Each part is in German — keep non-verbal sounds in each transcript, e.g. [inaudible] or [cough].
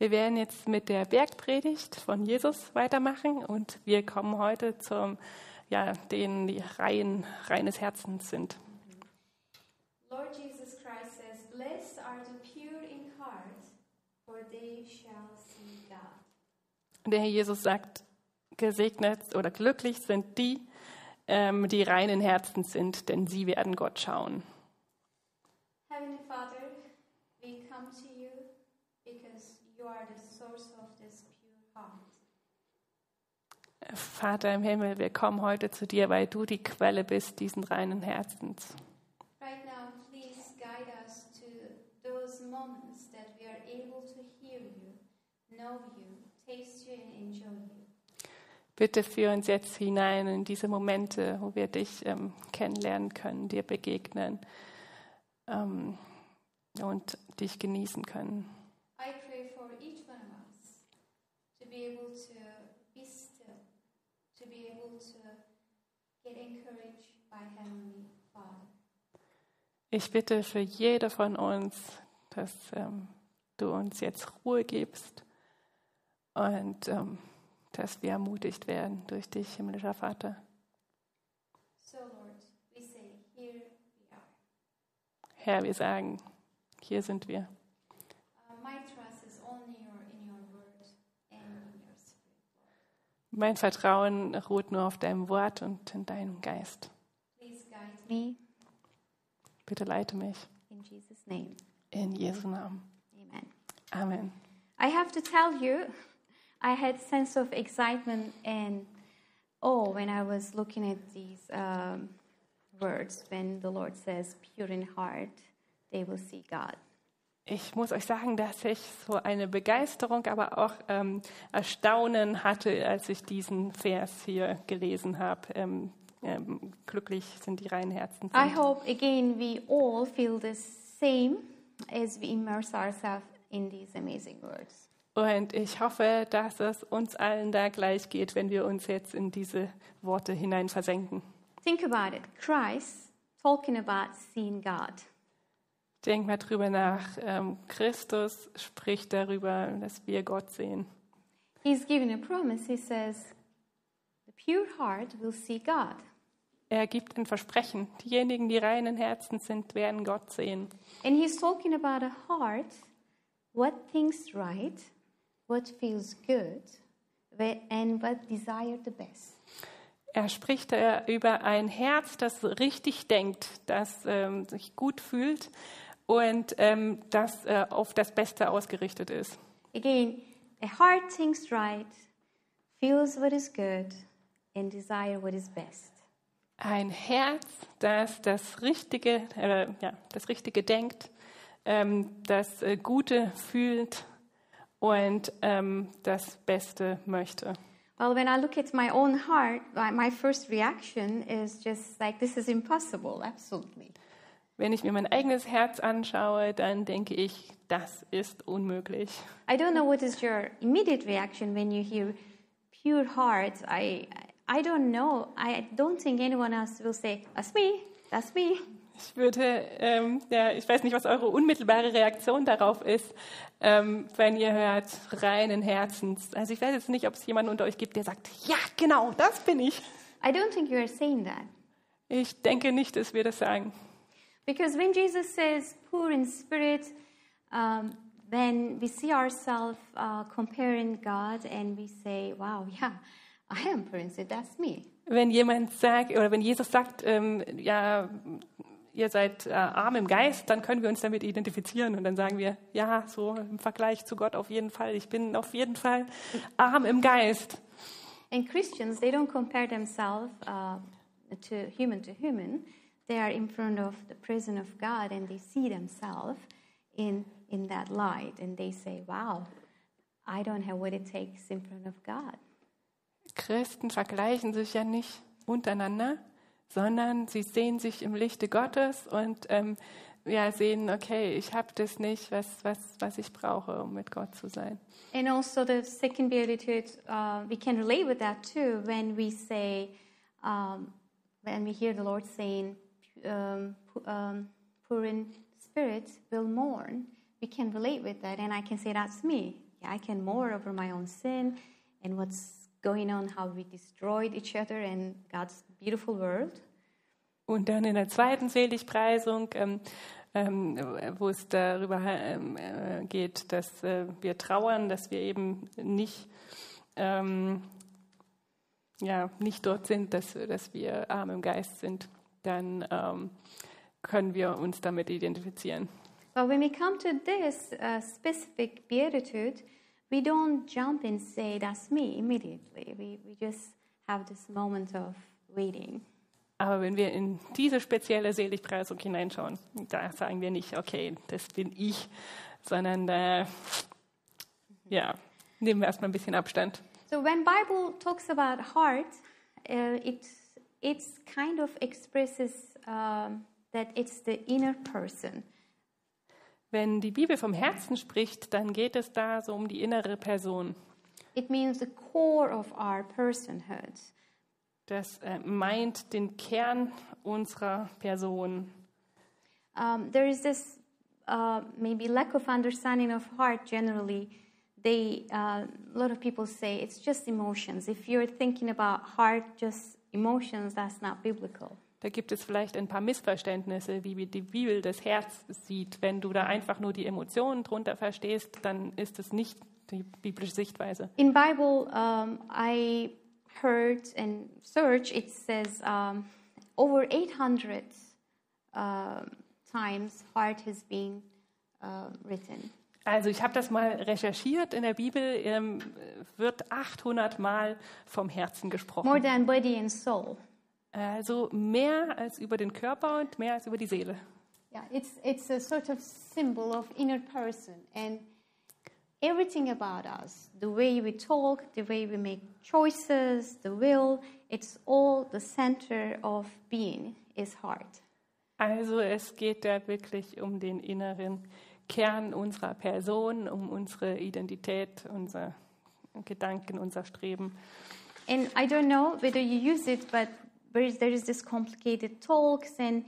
Wir werden jetzt mit der Bergpredigt von Jesus weitermachen und wir kommen heute zum, ja, denen die Reihen reines Herzens sind. Lord Jesus Christ says, Blessed are the pure in heart, for they shall see God. Der Herr Jesus sagt, gesegnet oder glücklich sind die, ähm, die reinen Herzens sind, denn sie werden Gott schauen. Heavenly Father, we come to you because you are the source of this pure heart. Vater im Himmel, wir kommen heute zu dir, weil du die Quelle bist diesen reinen Herzens. Right now, please guide us to those moments that we are able to hear you, know you, taste you, and enjoy you. Bitte führ uns jetzt hinein in diese Momente, wo wir dich ähm, kennenlernen können, dir begegnen ähm, und dich genießen können. I pray for each one of us to be able to be still, to be able to get encouraged by Heavenly Father. Ich bitte für jede von uns, dass ähm, du uns jetzt Ruhe gibst und ähm, dass wir ermutigt werden durch dich, himmlischer Vater. So, Lord, we say, Here we are. Herr, wir sagen, hier sind wir. Uh, my trust is only your, in your word and in your spirit, Lord. Mein Vertrauen ruht nur auf deinem Wort und in deinem Geist. Please guide me Bitte leite mich in Jesus' name. in Jesu Namen. Amen. Amen. I have to tell you, I had sense of excitement and awe when I was looking at these um, words when the Lord says, "Pure in heart, they will see God." Ich muss euch sagen, dass ich so eine Begeisterung, aber auch ähm, Erstaunen hatte, als ich diesen Vers hier gelesen habe. Ähm, ähm, glücklich sind die reinen Herzen. I Sind. hope again we all feel the same as we immerse ourselves in these amazing words. Und ich hoffe, dass es uns allen da gleich geht, wenn wir uns jetzt in diese Worte hinein versenken. Think about it. Christ talking about seeing God. Denk mal drüber nach. Ähm, Christus spricht darüber, dass wir Gott sehen. He's given a promise. He says, "The pure heart will see God." Er gibt ein Versprechen. Diejenigen, die reinen Herzen sind, werden Gott sehen. And he's talking about a heart, what thinks right, what feels good, and what desire the best. Er spricht äh, über ein Herz, das richtig denkt, das ähm, sich gut fühlt und ähm, das äh, auf das Beste ausgerichtet ist. Again, a heart thinks right, feels what is good, and desire what is best. Ein Herz, das das Richtige, äh, ja, das Richtige denkt, ähm, das äh, Gute fühlt und ähm, das Beste möchte. Well, when I look at my own heart, my first reaction is just like, this is impossible, absolutely. Wenn ich mir mein eigenes Herz anschaue, dann denke ich, das ist unmöglich. I don't know what is your immediate reaction when you hear pure heart. I, I don't know. I don't think anyone else will say, that's me, that's me. Ich würde, ähm, ja, ich weiß nicht, was eure unmittelbare Reaktion darauf ist, ähm, wenn ihr hört, reinen Herzens. Also ich weiß jetzt nicht, ob es jemanden unter euch gibt, der sagt, ja, genau, das bin ich. I don't think you are saying that. Ich denke nicht, dass wir das sagen. Because when Jesus says poor in spirit, um, then we see ourselves uh, comparing God and we say, wow, [laughs] yeah, I am poor in spirit, that's me. Wenn jemand sagt, oder wenn Jesus sagt, ähm, ja, ihr seid äh, arm im Geist, dann können wir uns damit identifizieren und dann sagen wir, ja, so im Vergleich zu Gott auf jeden Fall. Ich bin auf jeden Fall arm im Geist. And Christians, they don't compare themselves uh, to human to human. They are in front of the presence of God and they see themselves in, in that light and they say, wow, I don't have what it takes in front of God. Christen vergleichen sich ja nicht untereinander, sondern sie sehen sich im Lichte Gottes und ähm, ja, sehen, okay, ich habe das nicht, was, was, was ich brauche, um mit Gott zu sein. And also the second beatitude, uh, we can relate with that too when we say, um, when we hear the Lord saying, um, um, poor in spirit will mourn. We can relate with that, and I can say that's me. yeah, I can mourn over my own sin and what's going on, how we destroyed each other and God's beautiful world. Und dann in der zweiten Seligpreisung, ähm, ähm, wo es darüber ähm, äh, geht, dass äh, wir trauern, dass wir eben nicht, ähm, ja, nicht dort sind, dass, dass wir arm im Geist sind, dann ähm, können wir uns damit identifizieren. But when we come to this uh, specific beatitude, we don't jump and say, That's me immediately. We, we just have this moment of waiting. Aber wenn wir in diese spezielle Seligpreisung hineinschauen, da sagen wir nicht, okay, das bin ich, sondern äh, ja, nehmen wir erstmal ein bisschen Abstand. So when Bible talks about heart, uh, it it's kind of expresses um, that it's the inner person. Wenn die Bibel vom Herzen spricht, dann geht es da so um die innere Person. It means the core of our personhood. Das äh, meint den Kern unserer Person. Um, there is this uh, maybe lack of understanding of heart generally. They, uh, a lot of people say it's just emotions. If you're thinking about heart, just emotions, that's not biblical. Da gibt es vielleicht ein paar Missverständnisse, wie die Bibel das Herz sieht. Wenn du da einfach nur die Emotionen drunter verstehst, dann ist es nicht die biblische Sichtweise. In Bible, um, I heard and search. It says um, over 800 um times heart has been uh, written. Also ich habe das mal recherchiert. In der Bibel ähm, wird 800 Mal vom Herzen gesprochen. More than body and soul. Also mehr als über den Körper und mehr als über die Seele. Yeah, it's, it's a sort of symbol of inner person and everything about us, the way we talk, the way we make choices, the will, it's all the center of being is heart. Also es geht da wirklich um den inneren Kern unserer Person, um unsere Identität, unser Gedanken, unser Streben. And I don't know whether you use it, but there is, there is this complicated talks, and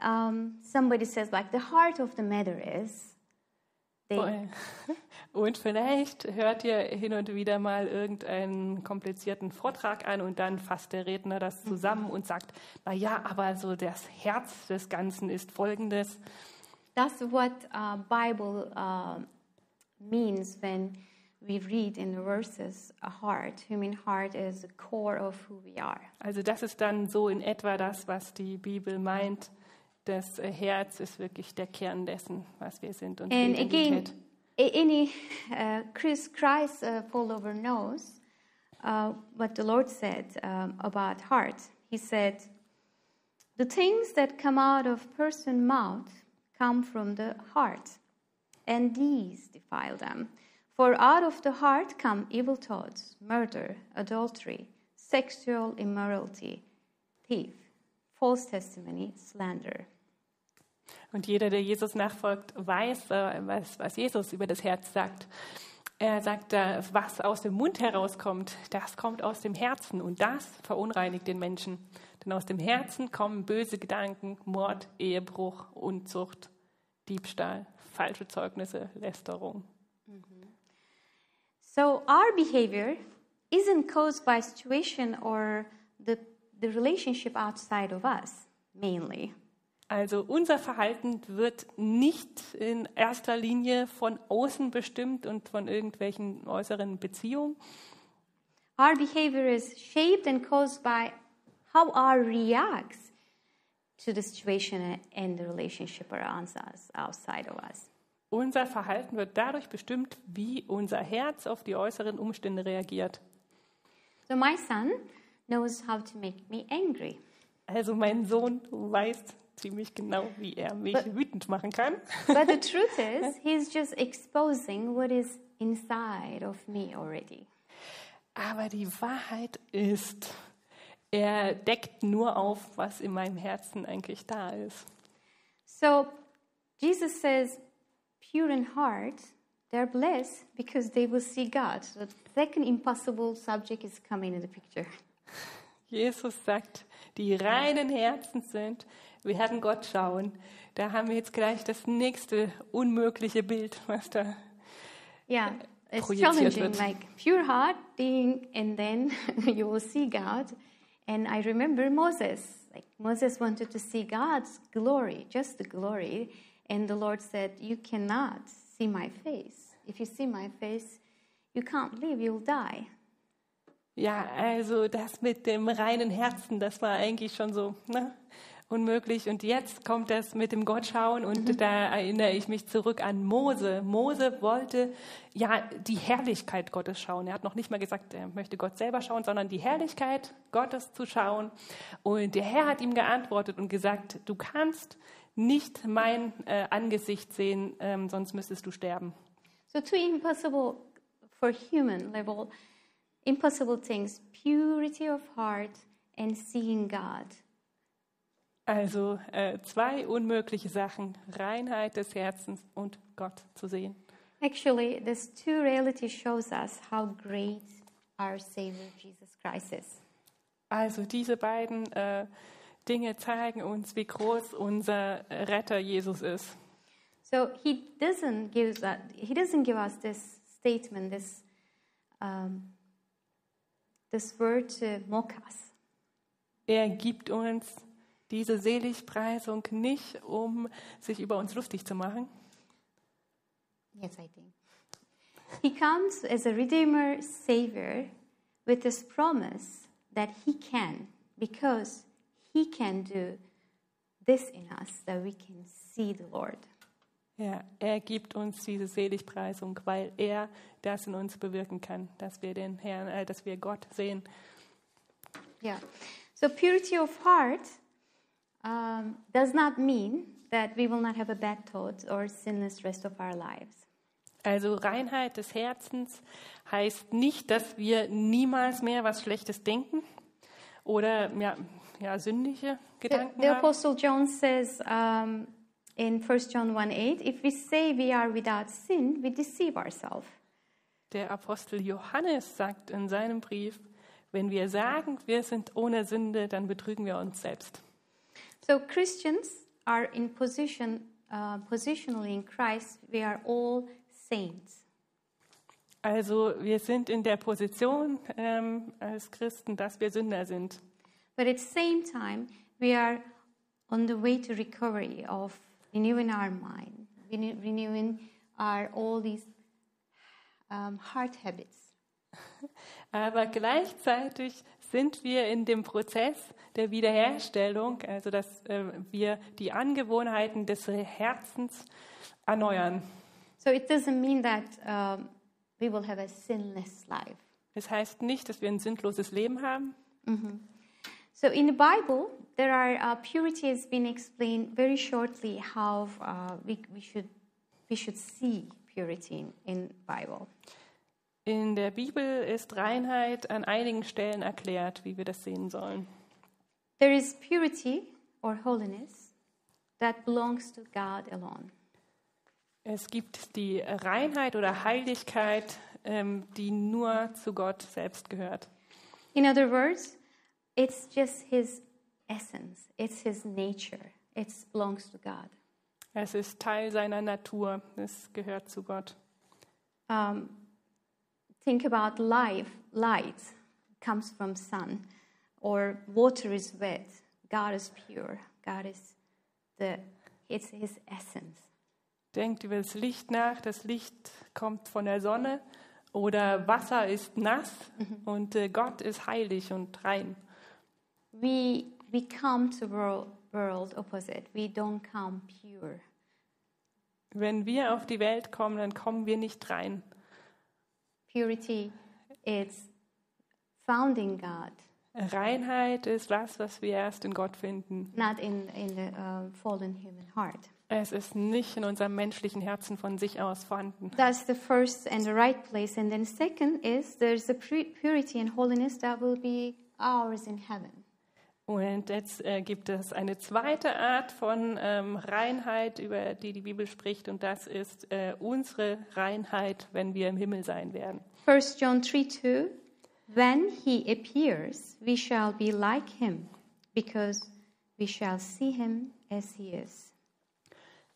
um, somebody says like the heart of the matter is. [laughs] Und vielleicht hört ihr hin und wieder mal irgendeinen komplizierten Vortrag an und dann fasst der Redner das zusammen und sagt, na ja, aber so das Herz des Ganzen ist folgendes. That's what uh, Bible uh, means when we read in the verses a heart. Human heart is the core of who we are. Also das ist dann so in etwa das, was die Bibel meint. Das äh, Herz ist wirklich der Kern dessen, was wir sind und And again, any uh, Chris Christ uh, follower knows uh, what the Lord said um, about heart. He said, "The things that come out of person mouth come from the heart, and these defile them. For out of the heart come evil thoughts, murder, adultery, sexual immorality, thief, false testimony, slander." Und jeder, der Jesus nachfolgt, weiß, äh, was, was Jesus über das Herz sagt. Er sagt, da, was aus dem Mund herauskommt, das kommt aus dem Herzen und das verunreinigt den Menschen. Denn aus dem Herzen kommen böse Gedanken, Mord, Ehebruch, Unzucht, Diebstahl, falsche Zeugnisse, Lästerung. So our behavior isn't caused by situation or the, the relationship outside of us, mainly. Also unser Verhalten wird nicht in erster Linie von außen bestimmt und von irgendwelchen äußeren Beziehungen, Our behavior is shaped and caused by how our reacts to the situation and the relationship around us, outside of us. Unser Verhalten wird dadurch bestimmt, wie unser Herz auf die äußeren Umstände reagiert. So my son knows how to make me angry. Also mein Sohn weiß ziemlich genau, wie er mich But- wütend machen kann. But the [laughs] truth is, he's just exposing what is inside of me already. Aber die Wahrheit ist, er deckt nur auf, was in meinem Herzen eigentlich da ist. So Jesus says, pure in heart, they're blessed because they will see God. The second impossible subject is coming in the picture. Jesus sagt, die reinen Herzen sind, wir werden Gott schauen. Da haben wir jetzt gleich das nächste unmögliche Bild, was da Yeah. it's projiziert challenging, wird. like pure heart being, and then [laughs] you will see God. And I remember Moses. Like Moses wanted to see God's glory, just the glory, and the Lord said, "You cannot see my face. If you see my face, you can't live. You'll die." Ja, also das mit dem reinen Herzen, das war eigentlich schon so ne, unmöglich. Und jetzt kommt das mit dem Gottschauen und da erinnere ich mich zurück an Mose. Mose wollte ja die Herrlichkeit Gottes schauen. Er hat noch nicht mal gesagt, er möchte Gott selber schauen, sondern die Herrlichkeit Gottes zu schauen. Und der Herr hat ihm geantwortet und gesagt, du kannst nicht mein äh, Angesicht sehen, ähm, sonst müsstest du sterben. So two impossible for human level, impossible things: purity of heart and seeing God. Also äh, zwei unmögliche Sachen, Reinheit des Herzens und Gott zu sehen. Actually, this two reality shows us how great our Savior Jesus Christ is. Also diese beiden äh, Dinge zeigen uns, wie groß unser Retter Jesus ist. So he doesn't give us, he doesn't give us this statement, this um, this word to mock us. Er gibt uns diese Seligpreisung nicht, um sich über uns lustig zu machen, Yes, I think. He comes as a Redeemer, Savior, with this promise that He can, because He can do this in us, that we can see the Lord. Ja, er gibt uns diese Seligpreisung, weil er das in uns bewirken kann, dass wir den Herrn, äh, dass wir Gott sehen. Yeah. So purity of heart um, does not mean that we will not have a bad thought or sinless rest of our lives. Also Reinheit des Herzens heißt nicht, dass wir niemals mehr was Schlechtes denken oder ja, ja sündige The, Gedanken the haben. Apostle John says um, in 1 John 1 8, if we say we are without sin, we deceive ourselves. Der Apostel Johannes sagt in seinem Brief, wenn wir sagen, wir sind ohne Sünde, dann betrügen wir uns selbst. So Christians are in position, uh, positionally in Christ, we are all saints. Also wir sind in der Position ähm, als Christen, dass wir Sünder sind. But at the same time, we are on the way to recovery of renewing our mind, renew- renewing our all these um, heart habits. [laughs] Aber gleichzeitig sind wir in dem Prozess der Wiederherstellung, also dass äh, wir die Angewohnheiten des Herzens erneuern. So it doesn't mean that um, we will have a sinless life. Das heißt nicht, dass wir ein sündloses Leben haben. So in the Bible, there are uh, purity has been explained very shortly how uh, we, we should we should see purity in, in Bible. In der Bibel ist Reinheit an einigen Stellen erklärt, wie wir das sehen sollen. There is purity or holiness that belongs to God alone. Es gibt die Reinheit oder Heiligkeit, ähm, die nur zu Gott selbst gehört. In other words, it's just His essence. It's His nature. It belongs to God. Es ist Teil seiner Natur. Es gehört zu Gott. Um, think about life. Light comes from sun, or water is wet. God is pure. God is the. It's His essence. Denkt über das Licht nach. Das Licht kommt von der Sonne oder Wasser ist nass und äh, Gott ist heilig und rein. We we come to world world opposite. We don't come pure. Wenn wir auf die Welt kommen, dann kommen wir nicht rein. Purity is found in God, Reinheit ist was, was wir erst in Gott finden. not in in the uh, fallen human heart. Es ist nicht in unserem menschlichen Herzen von sich aus vorhanden. That's the first and the right place. And then second is there's a pu- purity and holiness that will be ours in heaven. Und jetzt äh, gibt es eine zweite Art von ähm, Reinheit, über die die Bibel spricht, und das ist äh, unsere Reinheit, wenn wir im Himmel sein werden. 1 John 3 2 When he appears, we shall be like him, because we shall see him as he is.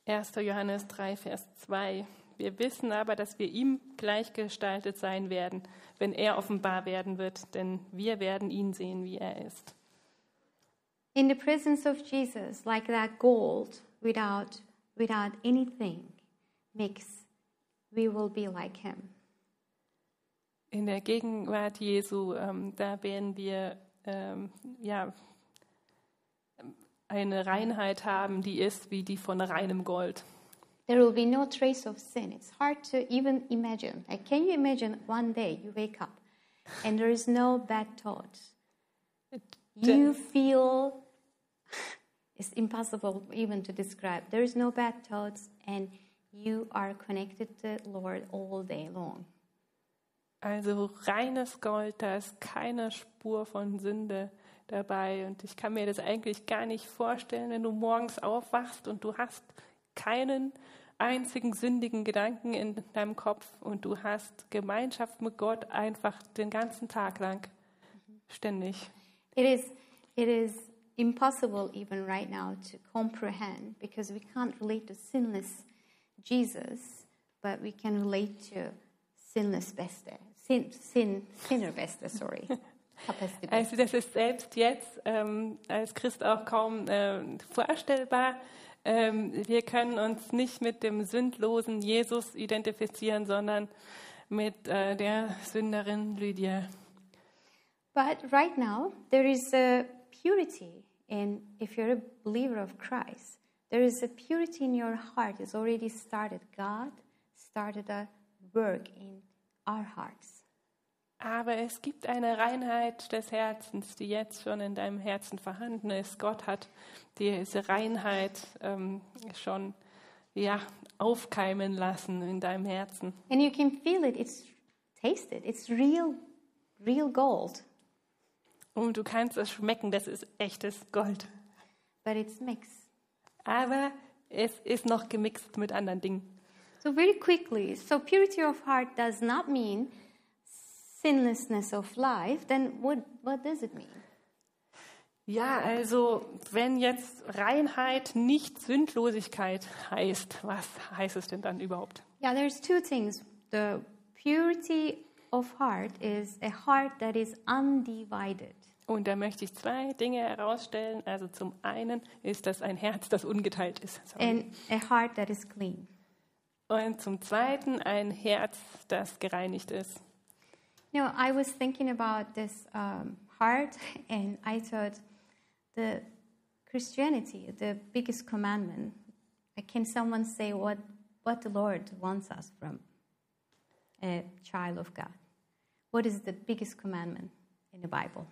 1. Johannes 3, Vers 2. Wir wissen aber, dass wir ihm gleichgestaltet sein werden, wenn er offenbar werden wird, denn wir werden ihn sehen, wie er ist. In the presence of Jesus, like that gold without, without anything mix, we will be like him. In der Gegenwart Jesu, ähm, da werden wir ähm, ja, eine Reinheit haben, die ist wie die von reinem Gold. There will be no trace of sin. It's hard to even imagine. Like, can you imagine one day you wake up and there is no bad thoughts? You feel it's impossible even to describe. There is no bad thoughts, and you are connected to the Lord all day long. Also reines Gold, da ist keine Spur von Sünde dabei. Und ich kann mir das eigentlich gar nicht vorstellen, wenn du morgens aufwachst und du hast keinen einzigen sündigen Gedanken in deinem Kopf und du hast Gemeinschaft mit Gott einfach den ganzen Tag lang, ständig. It is, it is impossible even right now to comprehend because we can't relate to sinless Jesus, but we can relate to sinless Beste, sin, sin, sinner Beste, sorry. [laughs] Also das ist selbst jetzt ähm, als Christ auch kaum ähm, vorstellbar. Ähm, wir können uns nicht mit dem sündlosen Jesus identifizieren, sondern mit äh, der Sünderin Lydia. But right now, there is a purity in, if you're a believer of Christ, there is a purity in your heart. It's already started. God started a work in our hearts. Aber es gibt eine Reinheit des Herzens, die jetzt schon in deinem Herzen vorhanden ist. Gott hat diese Reinheit ähm, schon ja, aufkeimen lassen in deinem Herzen. And you can feel it. It's tasted. It's real, real gold, Und du kannst es schmecken, das ist echtes Gold. but it's mixed. Aber es ist noch gemixt mit anderen Dingen. So very quickly, so purity of heart does not mean sinlessness of life. Then what, what does it mean? Ja, also wenn jetzt Reinheit nicht Sündlosigkeit heißt, was heißt es denn dann überhaupt? Yeah, there's two things. The purity of heart is a heart that is undivided. Und da möchte ich zwei Dinge herausstellen. Also zum einen ist das ein Herz, das ungeteilt ist. Sorry. and a heart that is clean. Und zum zweiten ein Herz, das gereinigt ist. You know, I was thinking about this um, heart, [laughs] and I thought the Christianity, the biggest commandment. Can someone say what what the Lord wants us from a child of God? What is the biggest commandment in the Bible?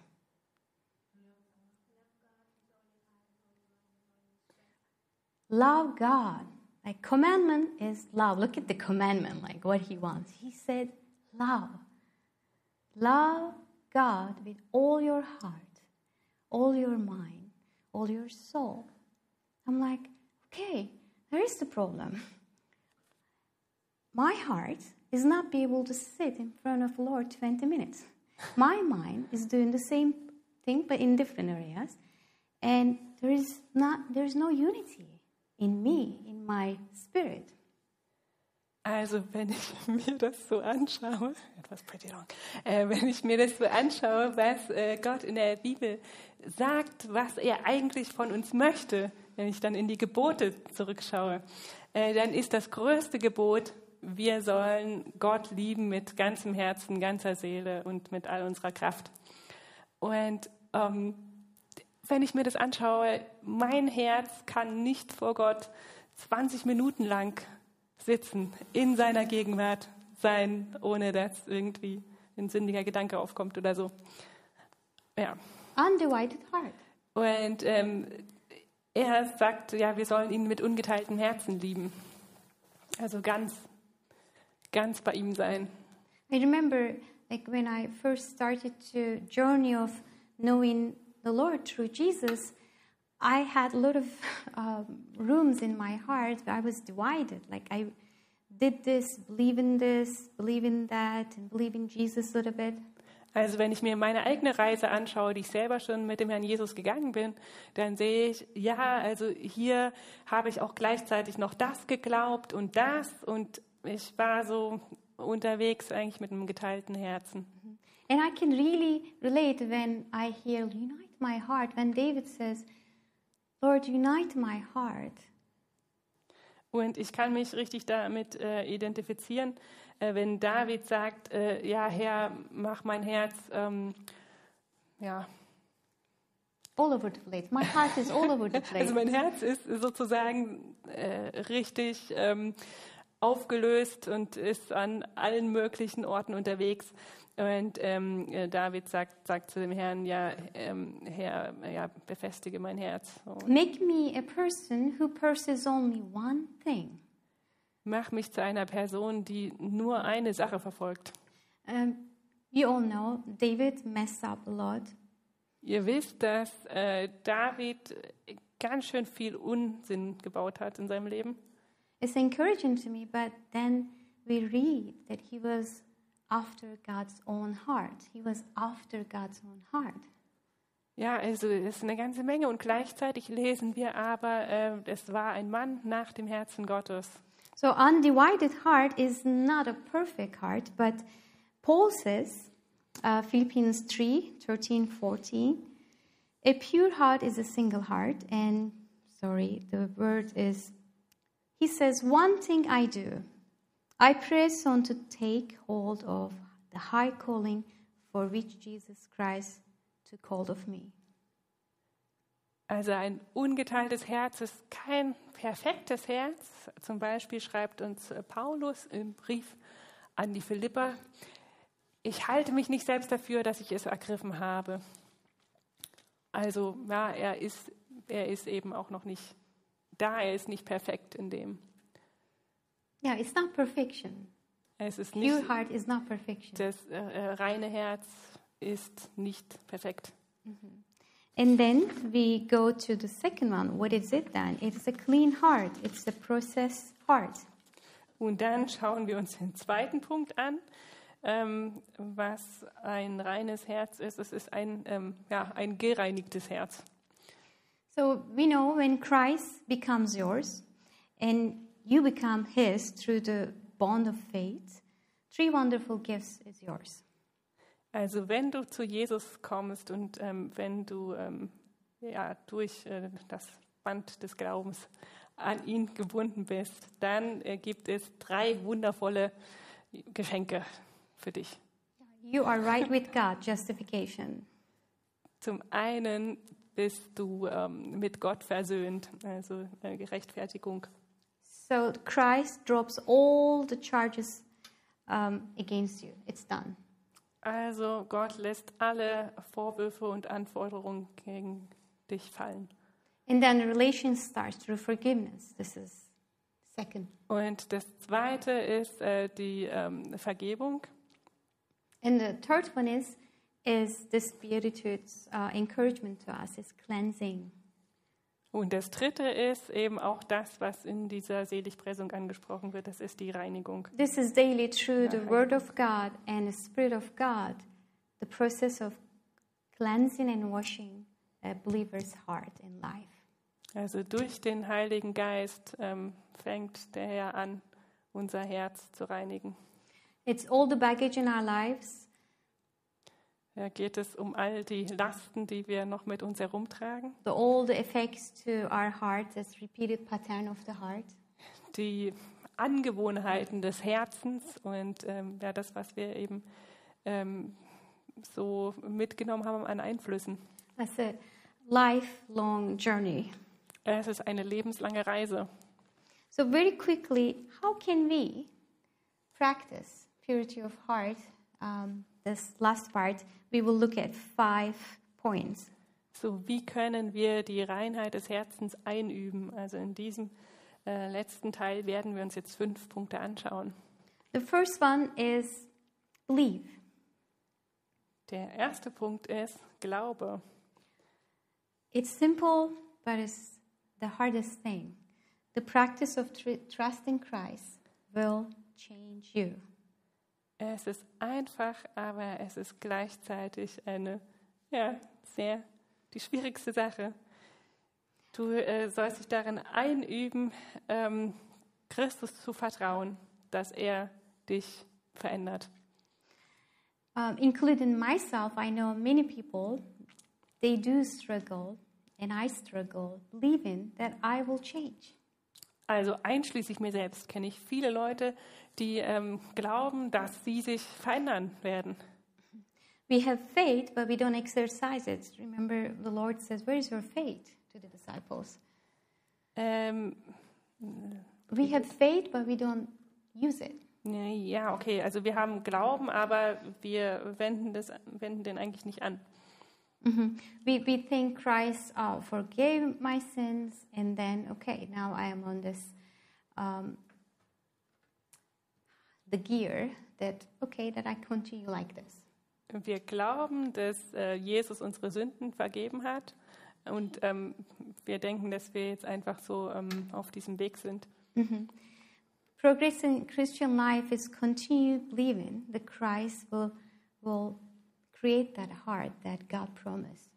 Love God. Like commandment is love. Look at the commandment, like what he wants. He said, love. Love God with all your heart, all your mind, all your soul. I'm like, okay, there is the problem. My heart is not be able to sit in front of Lord 20 minutes. My mind is doing the same thing but in different areas. And there is not there's no unity in me, in my spirit. Also wenn ich [laughs] mir das so anschaue, etwas pretty long, äh, wenn ich mir das so anschaue, was äh, Gott in der Bibel sagt, was er eigentlich von uns möchte, wenn ich dann in die Gebote zurückschaue, äh, dann ist das größte Gebot, wir sollen Gott lieben mit ganzem Herzen, ganzer Seele und mit all unserer Kraft. Und ähm, wenn ich mir das anschaue, mein Herz kann nicht vor Gott 20 Minuten lang sitzen, in seiner Gegenwart sein, ohne dass irgendwie ein sündiger Gedanke aufkommt oder so. Ja. Undivided heart. Und ähm, er sagt, ja, wir sollen ihn mit ungeteiltem Herzen lieben. Also ganz, ganz bei ihm sein. I remember like when I first started to journey of knowing the Lord through Jesus, I had a lot of um, rooms in my heart where I was divided. Like I did this, believe in this, believe in that, and believe in Jesus a little bit. Also wenn ich mir meine eigene Reise anschaue, die ich selber schon mit dem Herrn Jesus gegangen bin, dann sehe ich, ja, also hier habe ich auch gleichzeitig noch das geglaubt und das und ich war so unterwegs eigentlich mit einem geteilten Herzen. And I can really relate when I hear, Unite my heart, when David says, Lord, unite my heart. Und ich kann mich richtig damit äh, identifizieren, äh, wenn David sagt, äh, ja Herr, mach mein Herz, ähm, ja, All over the place. My heart is all over the place. [laughs] also mein Herz ist sozusagen äh, richtig ähm, aufgelöst und ist an allen möglichen Orten unterwegs. Und ähm, äh, David sagt, sagt zu dem Herrn, ja, ähm, Herr, ja, befestige mein Herz. Make me a person who pursues only one thing. Mach mich zu einer Person, die nur eine Sache verfolgt. Um, you all know David messed up a lot. Ihr wisst, dass äh, David ganz schön viel Unsinn gebaut hat in seinem Leben. It's encouraging to me, but then we read that he was after God's own heart. He was after God's own heart. Ja, also es ist eine ganze Menge und gleichzeitig lesen wir aber, äh, es war ein Mann nach dem Herzen Gottes. So, undivided heart is not a perfect heart, but Paul says, uh, Philippians 3 13, 14, a pure heart is a single heart. And, sorry, the word is, he says, One thing I do, I press on to take hold of the high calling for which Jesus Christ took hold of me. Also ein ungeteiltes Herz ist kein perfektes Herz. Zum Beispiel schreibt uns äh, Paulus im Brief an die Philipper, ich halte mich nicht selbst dafür, dass ich es ergriffen habe. Also ja, er ist, er ist eben auch noch nicht da, er ist nicht perfekt in dem. Yeah, it's not perfection. Es ist Pure nicht, heart is not perfection. das äh, äh, reine Herz ist nicht perfekt. And then we go to the second one. What is it then? It's a clean heart, it's a processed heart. Und dann schauen wir uns den zweiten Punkt an, ähm, was ein reines Herz ist. Es ist ein, ähm, ja, ein gereinigtes Herz. So we know when Christ becomes yours and you become his through the bond of faith, three wonderful gifts is yours. Also wenn du zu Jesus kommst und ähm, wenn du ähm, ja, durch äh, das Band des Glaubens an ihn gebunden bist, dann äh, gibt es drei wundervolle Geschenke für dich. You are right with God, justification. Zum einen bist du ähm, mit Gott versöhnt, also äh, Gerechtfertigung. So Christ drops all the charges um, against you. It's done. Also Gott lässt alle Vorwürfe und Anforderungen gegen dich fallen. And then the relation starts through forgiveness. This is second. Und das zweite ist äh, die ähm, Vergebung. And the third one is is this Beatitude's uh, encouragement to us is cleansing. Und das dritte ist eben auch das, was in dieser Seligpressung angesprochen wird, das ist die Reinigung. This is daily through the Word of God and the Spirit of God, the process of cleansing and washing a believer's heart and life. Also durch den Heiligen Geist ähm, fängt der Herr an, unser Herz zu reinigen. It's all the baggage in our lives, Da geht es um all die Lasten, die wir noch mit uns herumtragen, the the effects to our heart, this repeated pattern of the heart. die Angewohnheiten des Herzens und ähm, ja, das, was wir eben ähm, so mitgenommen haben an Einflüssen. That's a lifelong journey. Es ist eine lebenslange Reise. So, very quickly, how can we practice purity of heart? Um, this last part, we will look at five points. So, wie können wir die Reinheit des Herzens einüben? Also in diesem äh, letzten Teil werden wir uns jetzt fünf Punkte anschauen. The first one is believe. Der erste Punkt ist Glaube. It's simple, but it's the hardest thing. The practice of tr- trusting Christ will change you. Es ist einfach, aber es ist gleichzeitig eine ja, sehr die schwierigste Sache. Du äh, sollst dich darin einüben, ähm, Christus zu vertrauen. dass er dich verändert. Um, including myself, I know many people, they do struggle, and I struggle, believing that I will change. Also einschließlich mir selbst kenne ich viele Leute, die ähm, glauben, dass sie sich verändern werden. We have faith, but we don't exercise it. Remember, the Lord says, Where is your faith to the disciples? Ähm, We have faith, but we don't use it. ja, okay, also wir haben Glauben, aber wir wenden, das, wenden den eigentlich nicht an. Mhm. We, we think Christ uh, forgave my sins, and then, okay, now I am on this, um, the gear that, okay, that I continue like this. Wir glauben, dass äh, Jesus unsere Sünden vergeben hat und ähm, wir denken, dass wir jetzt einfach so ähm, auf diesem Weg sind. Progress in Christian life is continue believing that Christ will, will create that heart that God promised.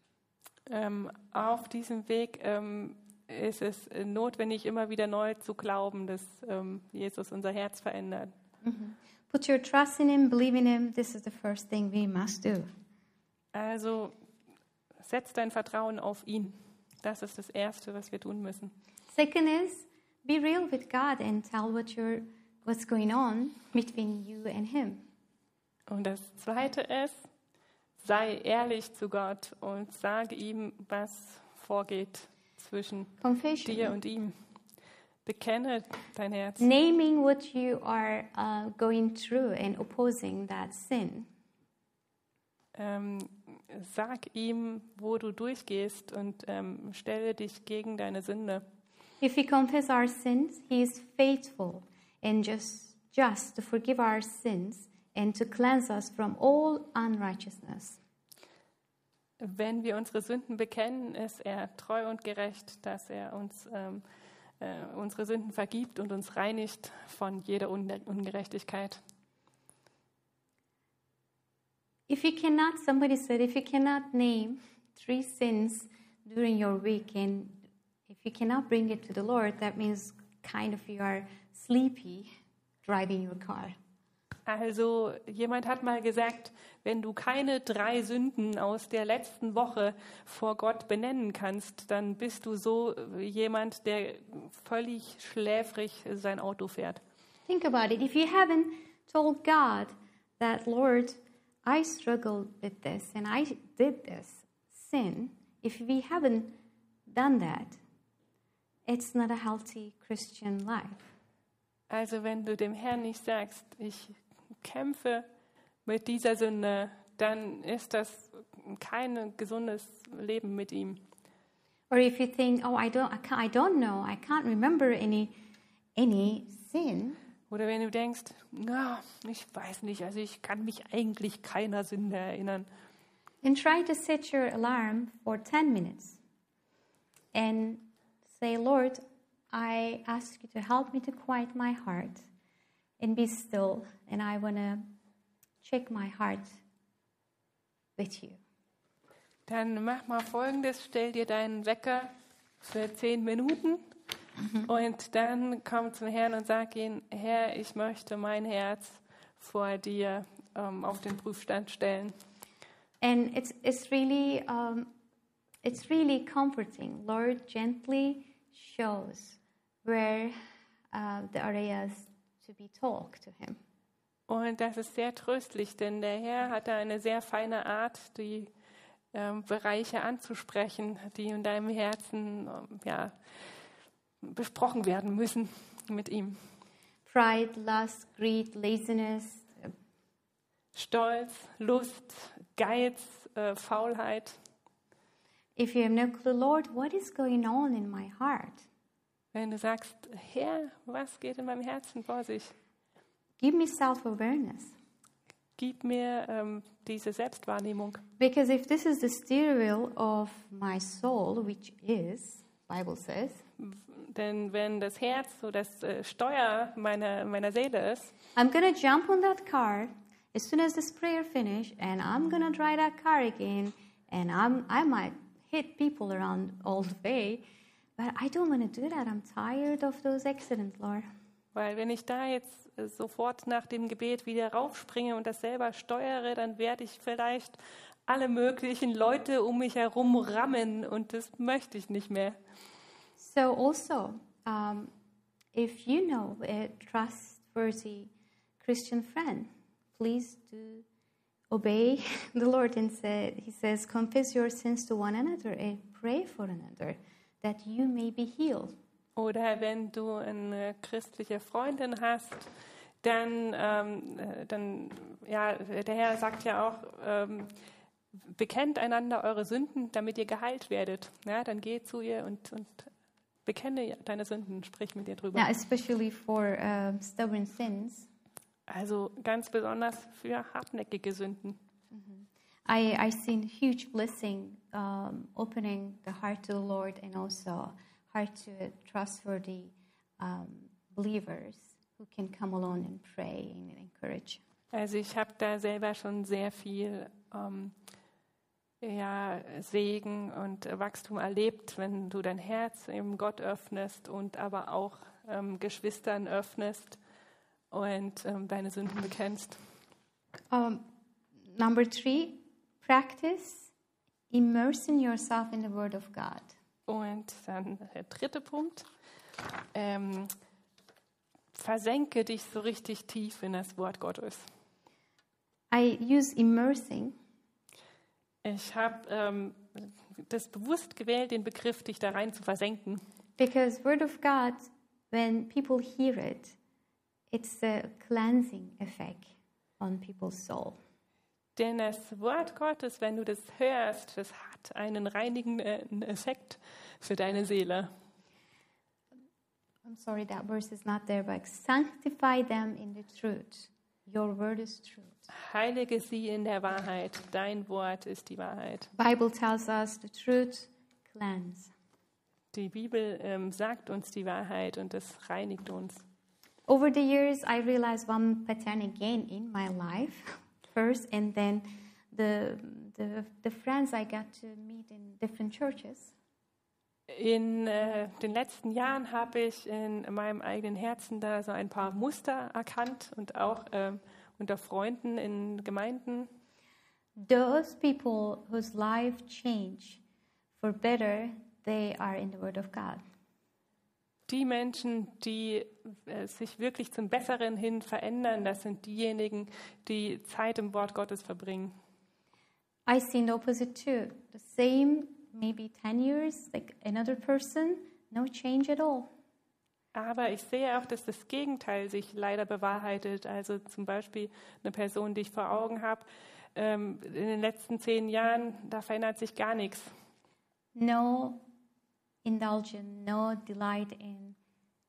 Ähm, auf diesem Weg ähm, ist es äh, notwendig, immer wieder neu zu glauben, dass ähm, Jesus unser Herz verändert. Put your trust in Him, believe in Him. This is the first thing we must do. Also setz dein Vertrauen auf ihn. Das ist das Erste, was wir tun müssen. Second is be real with God and tell what you're, what's going on between you and Him. Und das Zweite ist, sei ehrlich zu Gott und sage ihm, was vorgeht zwischen Confession. dir und ihm. Bekenne dein Herz. Naming what you are uh, going through and opposing that sin. Ähm, sag ihm, wo du durchgehst und ähm, stelle dich gegen deine Sünde. If we confess our sins, He is faithful and just, just to forgive our sins and to cleanse us from all unrighteousness. Wenn wir unsere Sünden bekennen, ist er treu und gerecht, dass er uns ähm, äh, unsere Sünden vergibt und uns reinigt von jeder Unge- Ungerechtigkeit. If you cannot, somebody said, if you cannot name three sins during your week and if you cannot bring it to the Lord, that means kind of you are sleepy driving your car. Also jemand hat mal gesagt, wenn du keine drei Sünden aus der letzten Woche vor Gott benennen kannst, dann bist du so jemand, der völlig schläfrig sein Auto fährt. Think about it. If you haven't told God that, Lord, I struggled with this and I did this sin, if we haven't done that, it's not a healthy Christian life. Also wenn du dem Herrn nicht sagst, ich kämpfe mit dieser Sünde, dann ist das kein gesundes Leben mit ihm. Or if you think, oh, I don't, I, can't, I don't know, I can't remember any, any sin, Oder wenn du denkst, na, ich weiß nicht, also ich kann mich eigentlich keiner Sünde erinnern. then try to set your alarm for 10 minutes and say, Lord, I ask you to help me to quiet my heart and be still, and I want to check my heart with you. Dann mach mal folgendes, stell dir deinen Wecker für zehn Minuten und dann komm zum Herrn und sag ihm, Herr, ich möchte mein Herz vor dir ähm, auf den Prüfstand stellen. And it's, it's, really, um, it's really comforting. Lord gently shows where uh, the areas to be talked to Him. Und das ist sehr tröstlich, denn der Herr hat da eine sehr feine Art, die ähm, Bereiche anzusprechen, die in deinem Herzen ähm, ja, besprochen werden müssen mit ihm. Pride, lust, greed, laziness, Stolz, Lust, Geiz, äh, Faulheit. If you have no clue, Lord, what is going on in my heart? Wenn du sagst, Herr, was geht in meinem Herzen vor sich? Give me self awareness. Gib mir ähm, diese Selbstwahrnehmung. Because if this is the steering wheel of my soul, which is, Bible says, Denn wenn das Herz so das äh, Steuer meiner, meiner Seele ist, I'm gonna jump on that car as soon as this prayer finish, and I'm gonna drive that car again, and I'm I might hit people around all the way, but I don't want to do that. I'm tired of those accidents, Lord. Weil wenn ich da jetzt äh, sofort nach dem Gebet wieder raufspringe und das selber steuere, dann werde ich vielleicht alle möglichen Leute um mich herum rammen und das möchte ich nicht mehr. So also, um, if you know a trustworthy Christian friend, please do obey [laughs] the Lord and say, He says, confess your sins to one another and pray for another, that you may be healed. Oder wenn du eine christliche Freundin hast, dann, ähm, äh, dann ja, der Herr sagt ja auch, ähm, bekennt einander eure Sünden, damit ihr geheilt werdet. Ja, dann geh zu ihr und, und bekenne deine Sünden, sprich mit ihr drüber. Now, especially for um, stubborn sins, Also ganz besonders für hartnäckige Sünden. I, I seen huge blessing um, opening the heart to the Lord and also heart to trustworthy um, believers who can come alone and pray and encourage. Also ich habe da selber schon sehr viel ähm, ja, Segen und Wachstum erlebt, wenn du dein Herz im Gott öffnest und aber auch ähm, Geschwistern öffnest und ähm, deine Sünden bekennst. Um, number three, practice immersing yourself in the Word of God. Und dann der dritte Punkt. Ähm, versenke dich so richtig tief in das Wort Gottes. I use immersing Ich habe ähm, das bewusst gewählt, den Begriff, dich da rein zu versenken. because Word of God, when people hear it, it's a cleansing effect on people's soul. Denn das Wort Gottes, wenn du das hörst, das hat einen reinigenden Effekt für deine Seele. I'm sorry that verse is not there, but sanctify them in the truth. Your word is truth. Heilige sie in der Wahrheit. Dein Wort ist die Wahrheit. Bible tells us the truth cleanse. Die Bibel ähm, sagt uns die Wahrheit und das reinigt uns. Over the years, I realized one pattern again in my life [laughs] first, and then the, the, the friends I got to meet in different churches. In äh, den letzten Jahren habe ich in meinem eigenen Herzen da so ein paar Muster erkannt und auch ähm, unter Freunden in Gemeinden. Those people whose life change for better, they are in the Word of God. Die Menschen, die äh, sich wirklich zum Besseren hin verändern, das sind diejenigen, die Zeit im Wort Gottes verbringen. I seen the opposite too. The same, maybe 10 years, like another person, no change at all. Aber ich sehe auch, dass das Gegenteil sich leider bewahrheitet. Also zum Beispiel eine Person, die ich vor Augen habe, ähm, in den letzten zehn Jahren, da verändert sich gar nichts. No indulgence, no delight in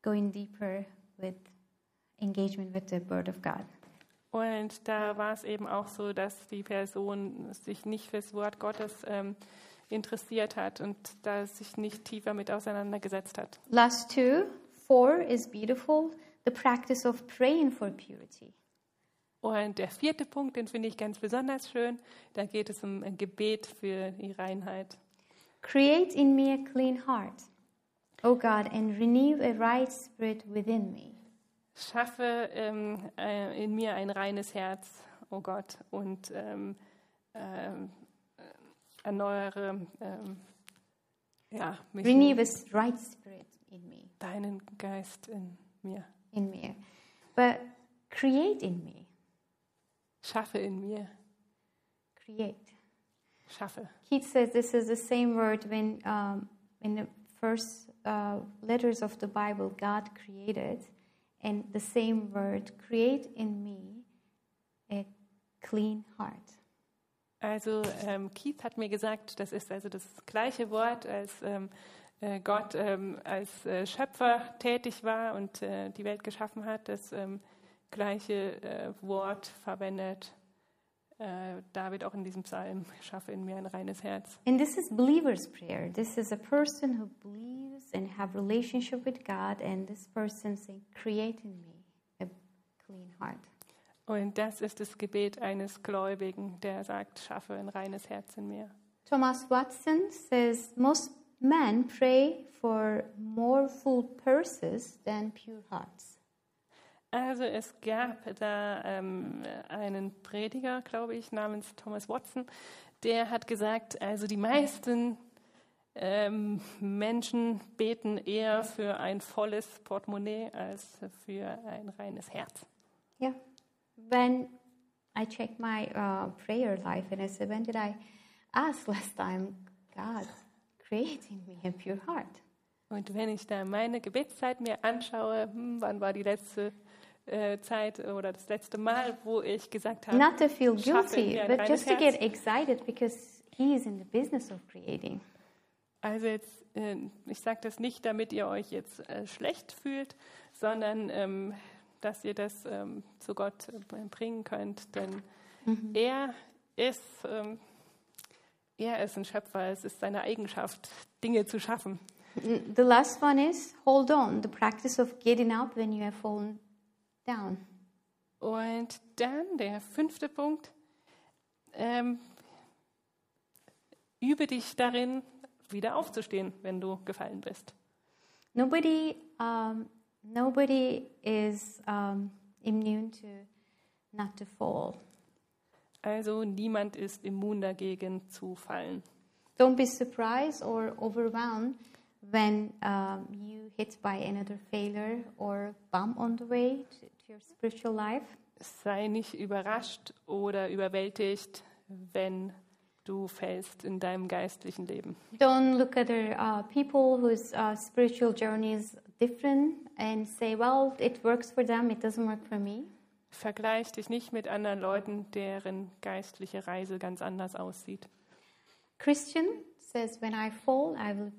going deeper with engagement with the Word of God. Und da war es eben auch so, dass die Person sich nicht fürs Wort Gottes ähm, interessiert hat und da sich nicht tiefer mit auseinandergesetzt hat. Last two, four is beautiful. The practice of praying for purity. Und der vierte Punkt, den finde ich ganz besonders schön, da geht es um ein Gebet für die Reinheit. Create in me a clean heart, O God, and renew a right spirit within me. Schaffe ähm, äh, in mir ein reines Herz, o oh Gott, und ähm, ähm, äh, erneuere ähm, ja, mich Renew a right spirit in me, deinen Geist in mir. in me. But create in me. Schaffe in mir. Create. Schaffe. Keith says this is the same word when um, in the first uh, letters of the Bible, God created, and the same word, create in me a clean heart. Also ähm, Keith hat mir gesagt, das ist also das gleiche Wort, als ähm, äh, Gott ähm, als äh, Schöpfer tätig war und äh, die Welt geschaffen hat. Das ähm, gleiche äh, Wort verwendet äh, David auch in diesem Psalm. [laughs] Schaffe in mir ein reines Herz. And this is believer's prayer. This is a person who believes and have relationship with God, and this person saying, create in me a clean heart. Und das ist das Gebet eines Gläubigen, der sagt, schaffe ein reines Herz in mir. Thomas Watson says most men pray for more full purses than pure hearts. Also es gab da ähm, einen Prediger, glaube ich, namens Thomas Watson, der hat gesagt, also die meisten ähm, Menschen beten eher für ein volles Portemonnaie als für ein reines Herz. Yeah. When I check my uh, prayer life and I said, when did I ask last time God create in me a pure heart? Und wenn ich da meine Gebetszeit mir anschaue, hm, wann war die letzte äh, Zeit oder das letzte Mal, wo ich gesagt habe, Not to feel guilty, but just to get excited because He is in the business of creating. Also jetzt, äh, ich sage das nicht, damit ihr euch jetzt äh, schlecht fühlt, sondern ähm, dass ihr das ähm, zu Gott äh, bringen könnt, denn er ist ähm, er ist ein Schöpfer. Es ist seine Eigenschaft, Dinge zu schaffen. The last one is hold on, the practice of getting up when you have fallen down. Und dann der fünfte Punkt: ähm, Übe dich darin, wieder aufzustehen, wenn du gefallen bist. Nobody, um, nobody is um, immune to not to fall. Also niemand ist immun dagegen zu fallen. Don't be surprised or overwhelmed when um, you hit by another failure or bump on the way to, to your spiritual life. Sei nicht überrascht oder überwältigt, wenn du fällst in deinem geistlichen Leben. Don't look at other uh, people whose uh, spiritual journey is different and say, well, it works for them, it doesn't work for me. Vergleich dich nicht mit anderen Leuten, deren geistliche Reise ganz anders aussieht. Christian says, when I fall, I will,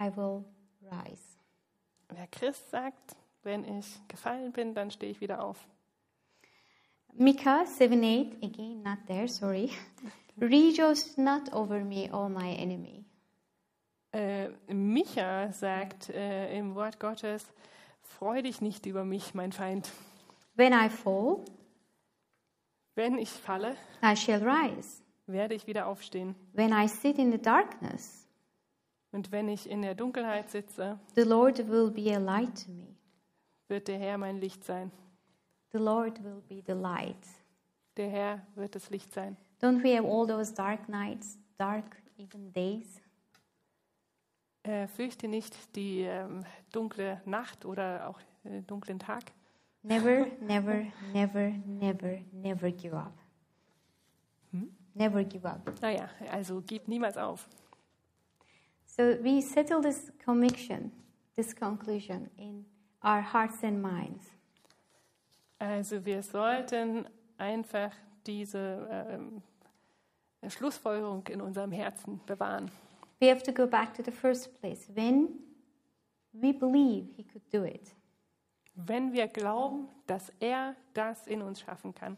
I will rise. Der Christ sagt, wenn ich gefallen bin, dann stehe ich wieder auf. Micah 7 8, again, not there, sorry. Rejoice not over me, all my enemy. Äh, Micha sagt äh, im Wort Gottes, freu dich nicht über mich, mein Feind. When I fall, Wenn ich falle, I shall rise. werde ich wieder aufstehen. When I sit in the darkness, Und wenn ich in der Dunkelheit sitze, the Lord will be a light to me. wird der Herr mein Licht sein. The Lord will be the light. Der Herr wird das Licht sein. Don't we have all those dark nights, dark even days? Äh, fürchte nicht die ähm, dunkle Nacht oder auch äh, dunklen Tag. Never, never, never, never, never give up. Never give up. Naja, also gib niemals auf. So we settle this conviction, this conclusion in our hearts and minds. Also wir sollten einfach diese ähm, Schlussfolgerung in unserem Herzen bewahren. We have to go back to the first place. When we believe He could do it, Wenn wir glauben, dass er das in uns schaffen kann,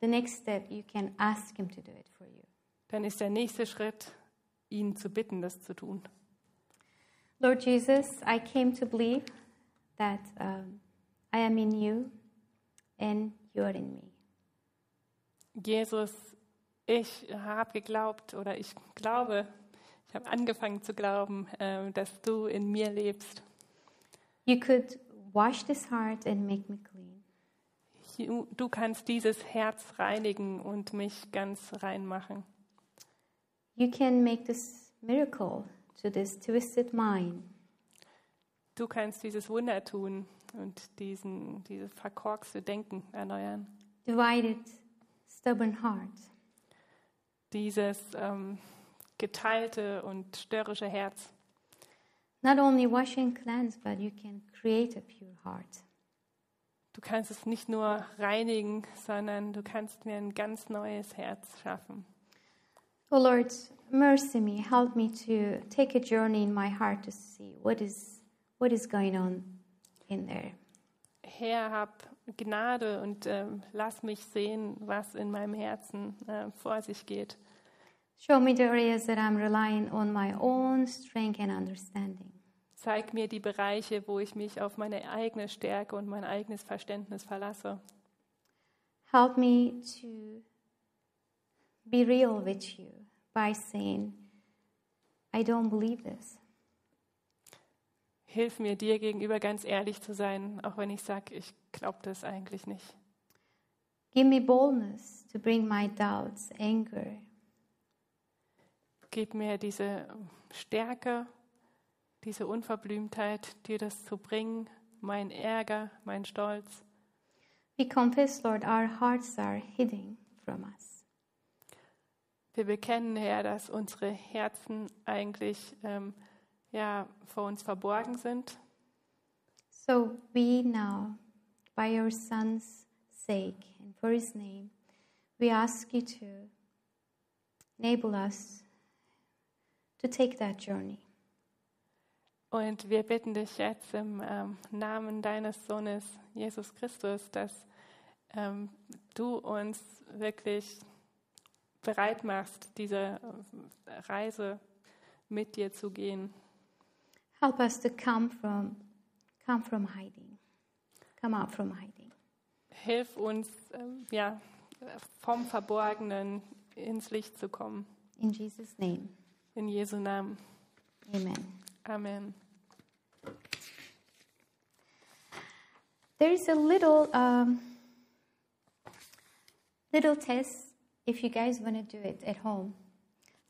the next step you can ask Him to do it for you. dann ist der nächste Schritt, ihn zu bitten, das zu tun. Lord Jesus, I came to believe that um, I am in you and you are in me. Jesus, ich habe geglaubt oder ich glaube, ich habe angefangen zu glauben, äh, dass du in mir lebst. You could wash this heart and make me clean. Du du kannst dieses Herz reinigen und mich ganz rein machen. You can make this miracle to this twisted mind. Du kannst dieses Wunder tun und diesen, dieses verkorkste Denken erneuern. divided, stubborn heart. Dieses ähm, geteilte und störrische Herz. Not only wash and cleanse, but you can create a pure heart. Du kannst es nicht nur reinigen, sondern du kannst mir ein ganz neues Herz schaffen. Oh Lord, mercy me, help me to take a journey in my heart to see what is what is going on in there. Herr, hab Gnade und ähm, lass mich sehen, was in meinem Herzen äh, vor sich geht. Show me the areas that I'm relying on my own strength and understanding. Zeig mir die Bereiche, wo ich mich auf meine eigene Stärke und mein eigenes Verständnis verlasse. Help me to be real with you by saying, I don't believe this. Hilf mir, dir gegenüber ganz ehrlich zu sein, auch wenn ich sage, ich glaube das eigentlich nicht. Give me boldness to bring my doubts, anger, Gib mir diese Stärke, diese Unverblümtheit, dir das zu bringen, mein Ärger, mein Stolz. We confess, Lord, our hearts are hidden from us. Wir bekennen, Herr, dass unsere Herzen eigentlich ähm, ja, vor uns verborgen sind. So we now, by your Son's sake and for his name, we ask you to enable us to take that journey. Und wir bitten dich jetzt im ähm, Namen deines Sohnes Jesus Christus, dass ähm, du uns wirklich bereit machst, diese Reise mit dir zu gehen. Help us to come from come from hiding. Come out from hiding. Hilf uns, ähm, ja, vom Verborgenen ins Licht zu kommen. In Jesus' name. In Jesu Namen. Amen. Amen. There is a little um, little test if you guys want to do it at home.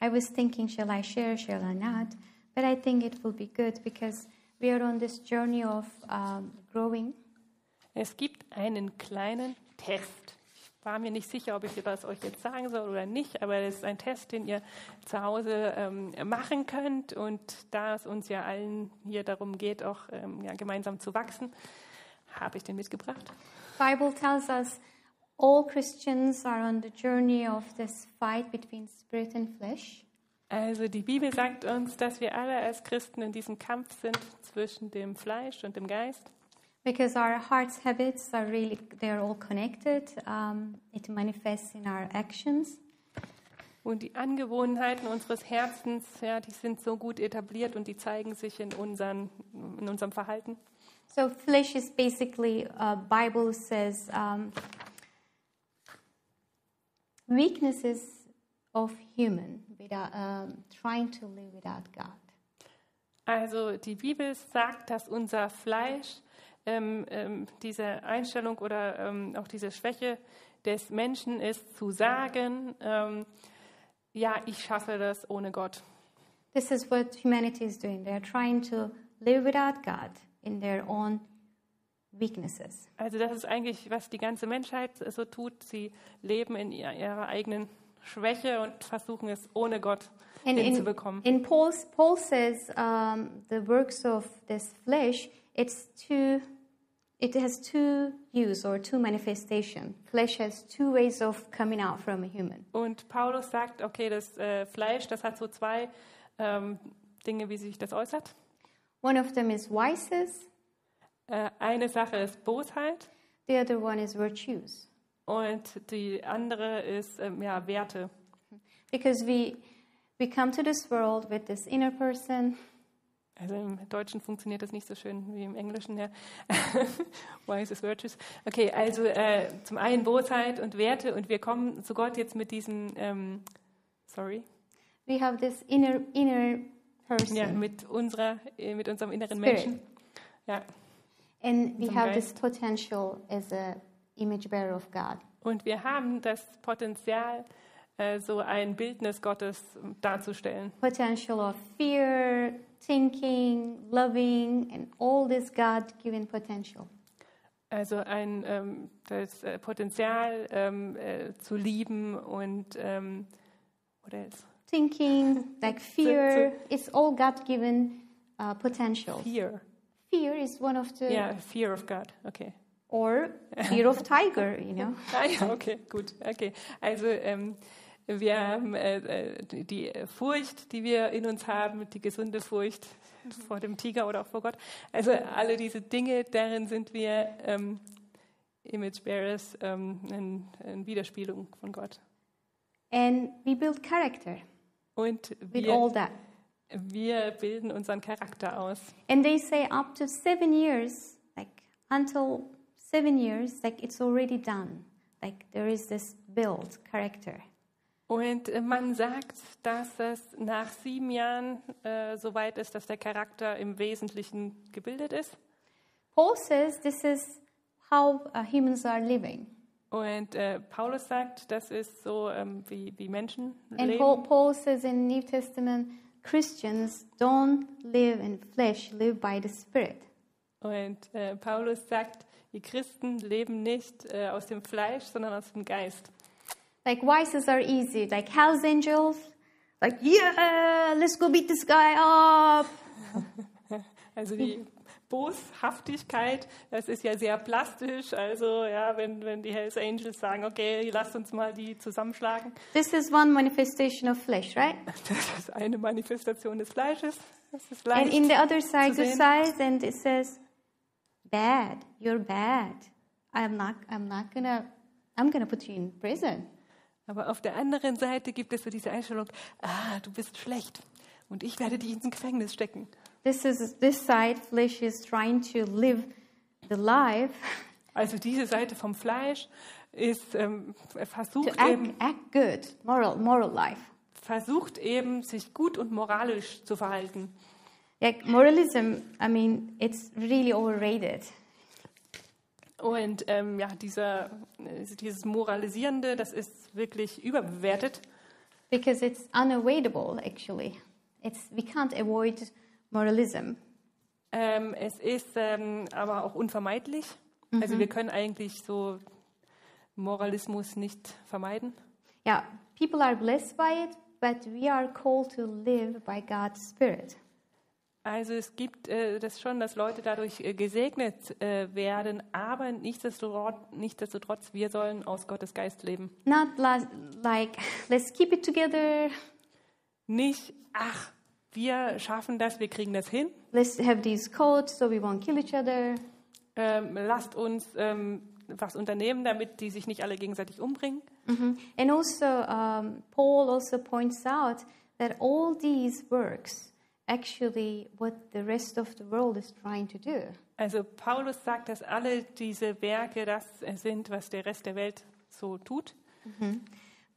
I was thinking, shall I share, shall I not? But I think it will be good because we are on this journey of um, growing. Es gibt einen kleinen Test. Ich war mir nicht sicher, ob ich das euch jetzt sagen soll oder nicht, aber es ist ein Test, den ihr zu Hause ähm, machen könnt. Und da es uns ja allen hier darum geht, auch ähm, ja, gemeinsam zu wachsen, habe ich den mitgebracht. Bible tells us all Christians are on the journey of this fight between spirit and flesh. Also die Bibel sagt uns, dass wir alle als Christen in diesem Kampf sind zwischen dem Fleisch und dem Geist. Because our heart's habits are really, they're all connected. Um, it manifests in our actions. Und die Angewohnheiten unseres Herzens, ja, die sind so gut etabliert und die zeigen sich in, unseren, in unserem Verhalten. So flesh is basically, uh, Bible says, um, weaknesses of human without um, trying to live without God. Also die Bibel sagt, dass unser Fleisch ähm, ähm, diese Einstellung oder ähm, auch diese Schwäche des Menschen ist, zu sagen, ähm, ja, ich schaffe das ohne Gott. This is what humanity is doing. They're trying to live without God in their own weaknesses. Also das ist eigentlich, was die ganze Menschheit so tut. Sie leben in ihr- ihrer eigenen Schwäche und versuchen es ohne Gott And in, hinzubekommen. in Paul's, Paul says um, the works of this flesh, it's two, it has two use or two manifestation. Flesh has two ways of coming out from a human. Und Paulus sagt, okay, das äh, Fleisch, das hat so zwei ähm, Dinge, wie sich das äußert. One of them is vices, eine Sache ist Bosheit the other one is virtues. und die andere ist ähm, ja, Werte. Because we, we come to this world with this inner person, Also im Deutschen funktioniert das nicht so schön wie im Englischen. Ja. [laughs] Wise is virtues. Okay, also äh, zum einen Bosheit und Werte und wir kommen zu Gott jetzt mit diesem, ähm, sorry, we have this inner, inner person. ja, mit unserer, äh, mit unserem inneren Spirit. Menschen. Ja. And we have this potential as a image bearer of God. Und wir haben das Potenzial, äh, so ein Bildnis Gottes darzustellen. Potential of fear, thinking, loving, and all this God-given potential. Also ein ähm, das äh, Potenzial ähm, äh, zu lieben und ähm, what else? Thinking, like fear, it's all God-given uh, potential. Fear. Fear is one of the, Ja, fear of God. Okay. or fear of tiger, you know. [laughs] Ah ja, okay, gut. Okay. Also ähm, wir haben äh, äh, die- Furcht, die wir in uns haben, die gesunde Furcht vor dem Tiger oder auch vor Gott. Also alle diese Dinge, darin sind wir ähm, Image Bearers, ähm, in, in Widerspiegelung von Gott. And we build character Und with all wir, that. Wir bilden unseren Charakter aus. And they say up to seven years, like until seven years, like it's already done. Like there is this build character. Und man sagt, dass es nach sieben Jahren äh, so weit ist, dass der Charakter im Wesentlichen gebildet ist. Paul says this is how uh, humans are living. Und äh, Paulus sagt, das ist so, ähm, wie, wie Menschen And leben. Paul, Paul says in New Testament, Christians don't live in flesh, live by the Spirit. Und äh, Paulus sagt, die Christen leben nicht äh, aus dem Fleisch, sondern aus dem Geist. Like vices are easy, like Hell's Angels, like yeah, let's go beat this guy up. [laughs] Also die Boshaftigkeit, das ist ja sehr plastisch. Also ja, wenn, wenn die Hells Angels sagen, okay, lasst uns mal die zusammenschlagen. This is one manifestation of flesh, right? [laughs] Das ist eine Manifestation des Fleisches. Das ist And in the other side, sehen. side, and it says, bad, you're bad. I'm not, I'm not gonna, I'm gonna put you in prison. Aber auf der anderen Seite gibt es so diese Einstellung, ah, du bist schlecht und ich werde dich ins Gefängnis stecken. This is this side, flesh is trying to live the life Also diese Seite vom Fleisch ist ähm, to versucht act, eben, act good, moral, moral life. versucht eben, sich gut und moralisch zu verhalten. Like moralism, I mean, it's really overrated. Und ähm, ja, dieser, äh, dieses Moralisierende, das ist wirklich überbewertet. because it's unavoidable actually it's we can't avoid moralism Ähm, es ist ähm, aber auch unvermeidlich. Also wir können eigentlich so Moralismus nicht vermeiden. yeah people are blessed by it but we are called to live by god's spirit Also es gibt äh, das schon, dass Leute dadurch äh, gesegnet äh, werden, aber nichtsdestotrotz, nichtsdestotrotz, wir sollen aus Gottes Geist leben. not like let's keep it together Nicht, ach, wir schaffen das, wir kriegen das hin. let's have these codes so we won't kill each other Ähm, lasst uns ähm, was unternehmen, damit die sich nicht alle gegenseitig umbringen. Mhm. and also um, paul also points out that all these works actually what the rest of the world is trying to do Also Paulus sagt, dass alle diese Werke das sind, was der Rest der Welt so tut.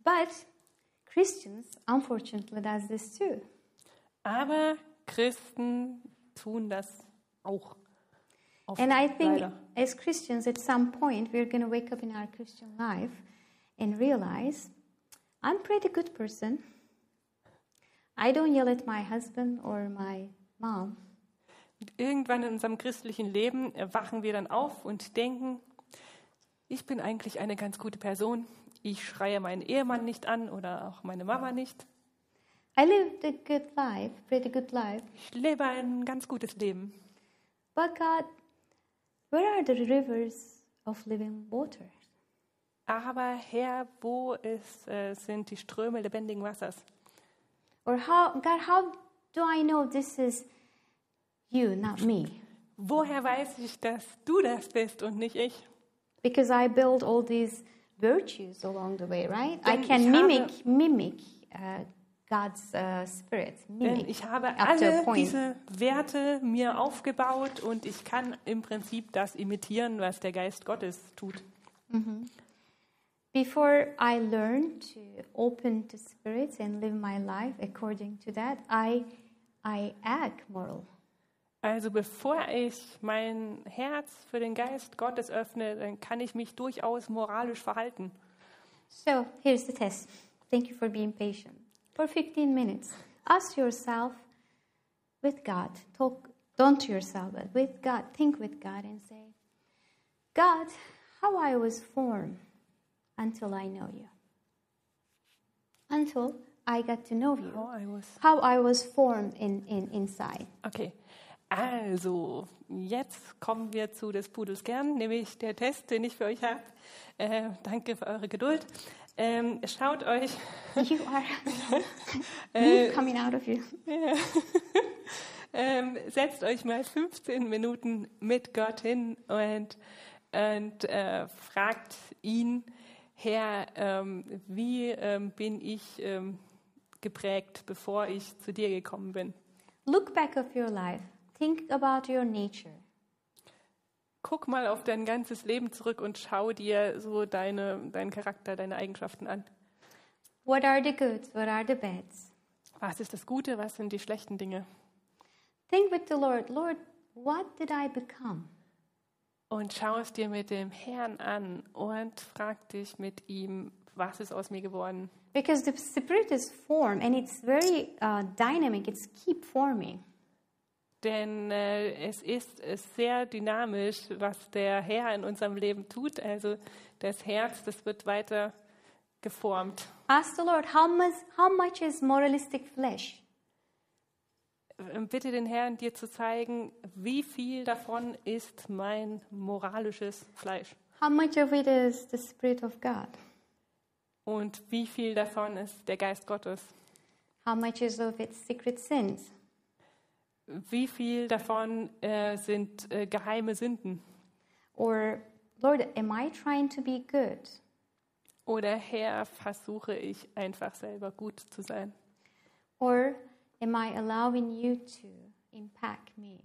But Christians, unfortunately, does this too. Aber Christen tun das auch. Oft, And I think leider. as Christians, at some point, we're going to wake up in our Christian life and realize I'm pretty good person. I don't yell at my husband or my mom. Irgendwann in unserem christlichen Leben wachen wir dann auf und denken, ich bin eigentlich eine ganz gute Person. Ich schreie meinen Ehemann nicht an oder auch meine Mama nicht. I lived a good life, pretty good life. Ich lebe ein ganz gutes Leben. But God, where are the rivers of living water? Aber Herr, wo ist, äh, sind die Ströme lebendigen Wassers? Or how, God, how do I know this is you, not me? Woher weiß ich, dass du das bist und nicht ich? Because I build all these virtues along the way, right? I Denn can ich habe- mimic mimic uh, God's uh, spirit. Denn ich habe alle diese Werte mir aufgebaut und ich kann im Prinzip das imitieren, was der Geist Gottes tut. Before I learn to open to spirits and live my life according to that, I I act moral. Also bevor ich mein Herz für den Geist Gottes öffne, dann kann ich mich durchaus moralisch verhalten. So here's the test. Thank you for being patient. For 15 minutes, ask yourself with God. Talk, don't to yourself, but with God. Think with God and say, God, how I was formed until I know you. Until I got to know you. Oh, I was How I was formed in, in, inside. Okay, also jetzt kommen wir zu des Pudels Kern, nämlich der Test, den ich für euch habe. Äh, danke für eure Geduld. Ähm, schaut euch, You are [laughs] me coming out of you. [laughs] ähm, setzt euch mal 15 Minuten mit Gott hin und, und äh, fragt ihn, Herr, ähm, wie ähm, bin ich ähm, geprägt, bevor ich zu dir gekommen bin? Look back of your life. Think about your nature. Guck mal auf dein ganzes Leben zurück und schau dir so deine, deinen Charakter, deine Eigenschaften an. What are the goods? What are the bads? Was ist das Gute? Was sind die schlechten Dinge? Think with the Lord, Lord, what did I become? Und schau es dir mit dem Herrn an und frag dich mit ihm, was ist aus mir geworden? Because the Spirit is form and it's very uh, dynamic, it's keep forming. Denn äh, es ist äh, sehr dynamisch, was der Herr in unserem Leben tut. Also das Herz, das wird weiter geformt. Ask the Lord, how much, how much is moralistic flesh? Ähm, Bitte den Herrn, dir zu zeigen, wie viel davon ist mein moralisches Fleisch How much of it is the Spirit of God? und wie viel davon ist der Geist Gottes. How much is of it secret sins? Wie viel davon äh, sind äh, geheime Sünden? Or, Lord, am I trying to be good? Oder Herr, versuche ich einfach selber gut zu sein? Or am I allowing you to impact me,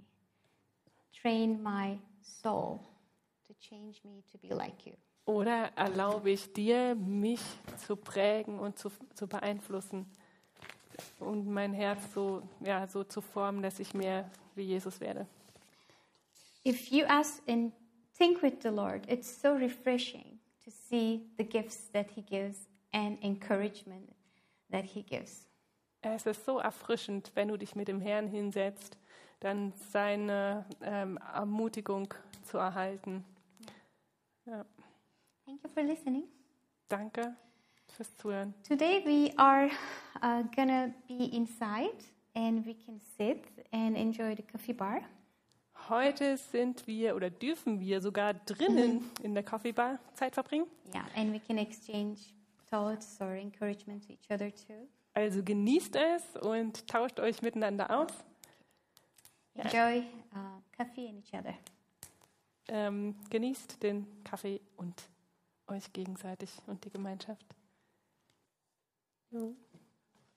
train my soul to change me to be like you? Oder erlaube ich dir, mich zu prägen und zu, zu beeinflussen und mein Herz so, ja, so zu formen, dass ich mehr wie Jesus werde? If you ask and think with the Lord, it's so refreshing to see the gifts that He gives and encouragement that He gives. Es ist so erfrischend, wenn du dich mit dem Herrn hinsetzt, dann seine ähm, Ermutigung zu erhalten. Ja, Thank you for listening. danke fürs Zuhören. Today we are uh, gonna be inside and we can sit and enjoy the coffee bar. Heute sind wir oder dürfen wir sogar drinnen in der Coffee Bar Zeit verbringen. Yeah, and we can exchange thoughts or encouragement to each other too. Also genießt es und tauscht euch miteinander aus. Enjoy uh, coffee and each other. Ähm, genießt den Kaffee und euch gegenseitig und die Gemeinschaft. No.